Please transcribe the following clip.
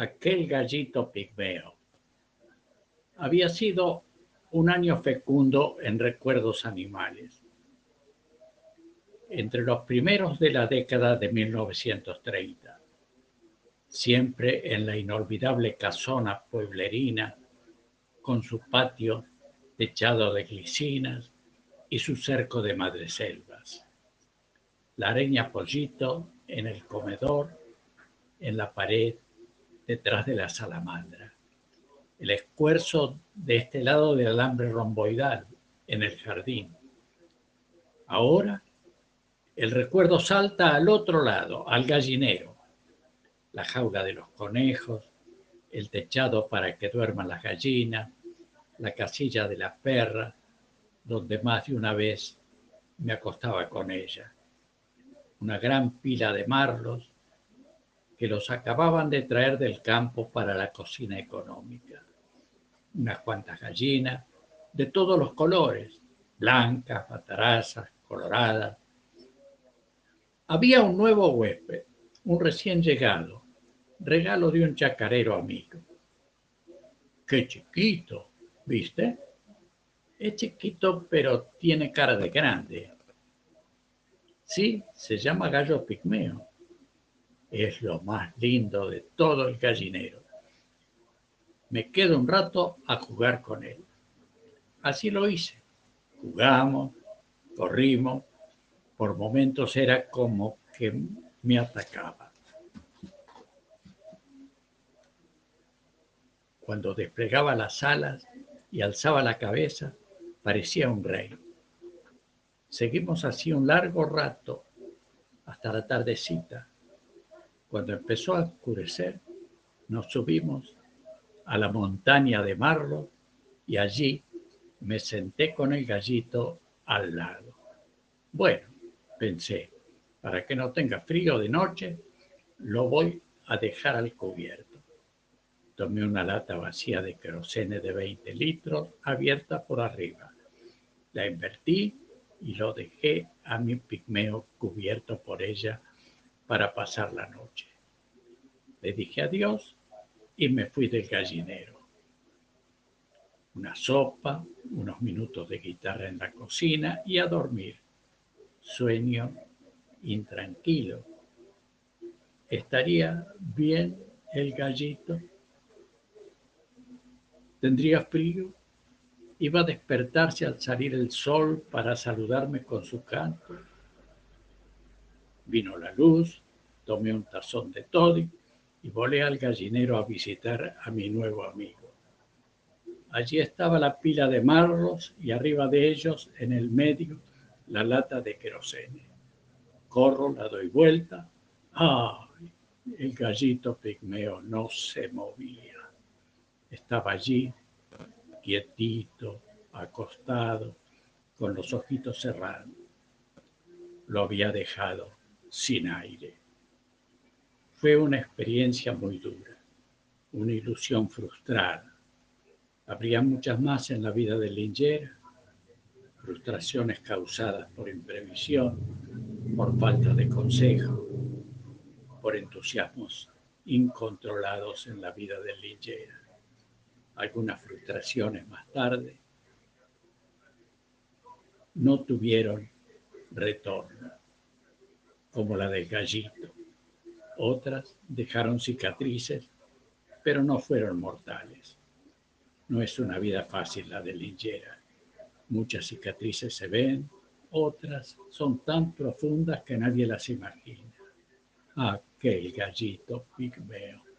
aquel gallito pigmeo. Había sido un año fecundo en recuerdos animales. Entre los primeros de la década de 1930, siempre en la inolvidable casona pueblerina, con su patio techado de glicinas y su cerco de madreselvas. La areña pollito en el comedor, en la pared, detrás de la salamandra. El esfuerzo de este lado del alambre romboidal, en el jardín. Ahora, el recuerdo salta al otro lado, al gallinero. La jaula de los conejos, el techado para que duerman las gallinas, la casilla de la perra, donde más de una vez me acostaba con ella. Una gran pila de marlos, que los acababan de traer del campo para la cocina económica. Unas cuantas gallinas de todos los colores, blancas, matarazas, coloradas. Había un nuevo huésped, un recién llegado, regalo de un chacarero amigo. ¡Qué chiquito! ¿Viste? Es chiquito, pero tiene cara de grande. Sí, se llama gallo pigmeo es lo más lindo de todo el gallinero. Me quedo un rato a jugar con él. Así lo hice. Jugamos, corrimos, por momentos era como que me atacaba. Cuando desplegaba las alas y alzaba la cabeza, parecía un rey. Seguimos así un largo rato, hasta la tardecita, cuando empezó a oscurecer, nos subimos a la montaña de Marlo y allí me senté con el gallito al lado. Bueno, pensé, para que no tenga frío de noche, lo voy a dejar al cubierto. Tomé una lata vacía de querosene de 20 litros abierta por arriba. La invertí y lo dejé a mi pigmeo cubierto por ella para pasar la noche. Le dije adiós y me fui del gallinero. Una sopa, unos minutos de guitarra en la cocina y a dormir. Sueño intranquilo. ¿Estaría bien el gallito? ¿Tendría frío? Iba a despertarse al salir el sol para saludarme con su canto. Vino la luz, tomé un tazón de toddy y volé al gallinero a visitar a mi nuevo amigo. Allí estaba la pila de marros y arriba de ellos, en el medio, la lata de querosene. Corro, la doy vuelta. ¡Ay! El gallito pigmeo no se movía. Estaba allí, quietito, acostado, con los ojitos cerrados. Lo había dejado sin aire. Fue una experiencia muy dura, una ilusión frustrada. Habría muchas más en la vida de Linger, frustraciones causadas por imprevisión, por falta de consejo, por entusiasmos incontrolados en la vida de Linger. Algunas frustraciones más tarde no tuvieron retorno, como la del gallito. Otras dejaron cicatrices, pero no fueron mortales. No es una vida fácil la de Lingera. Muchas cicatrices se ven, otras son tan profundas que nadie las imagina. Aquel gallito pigmeo.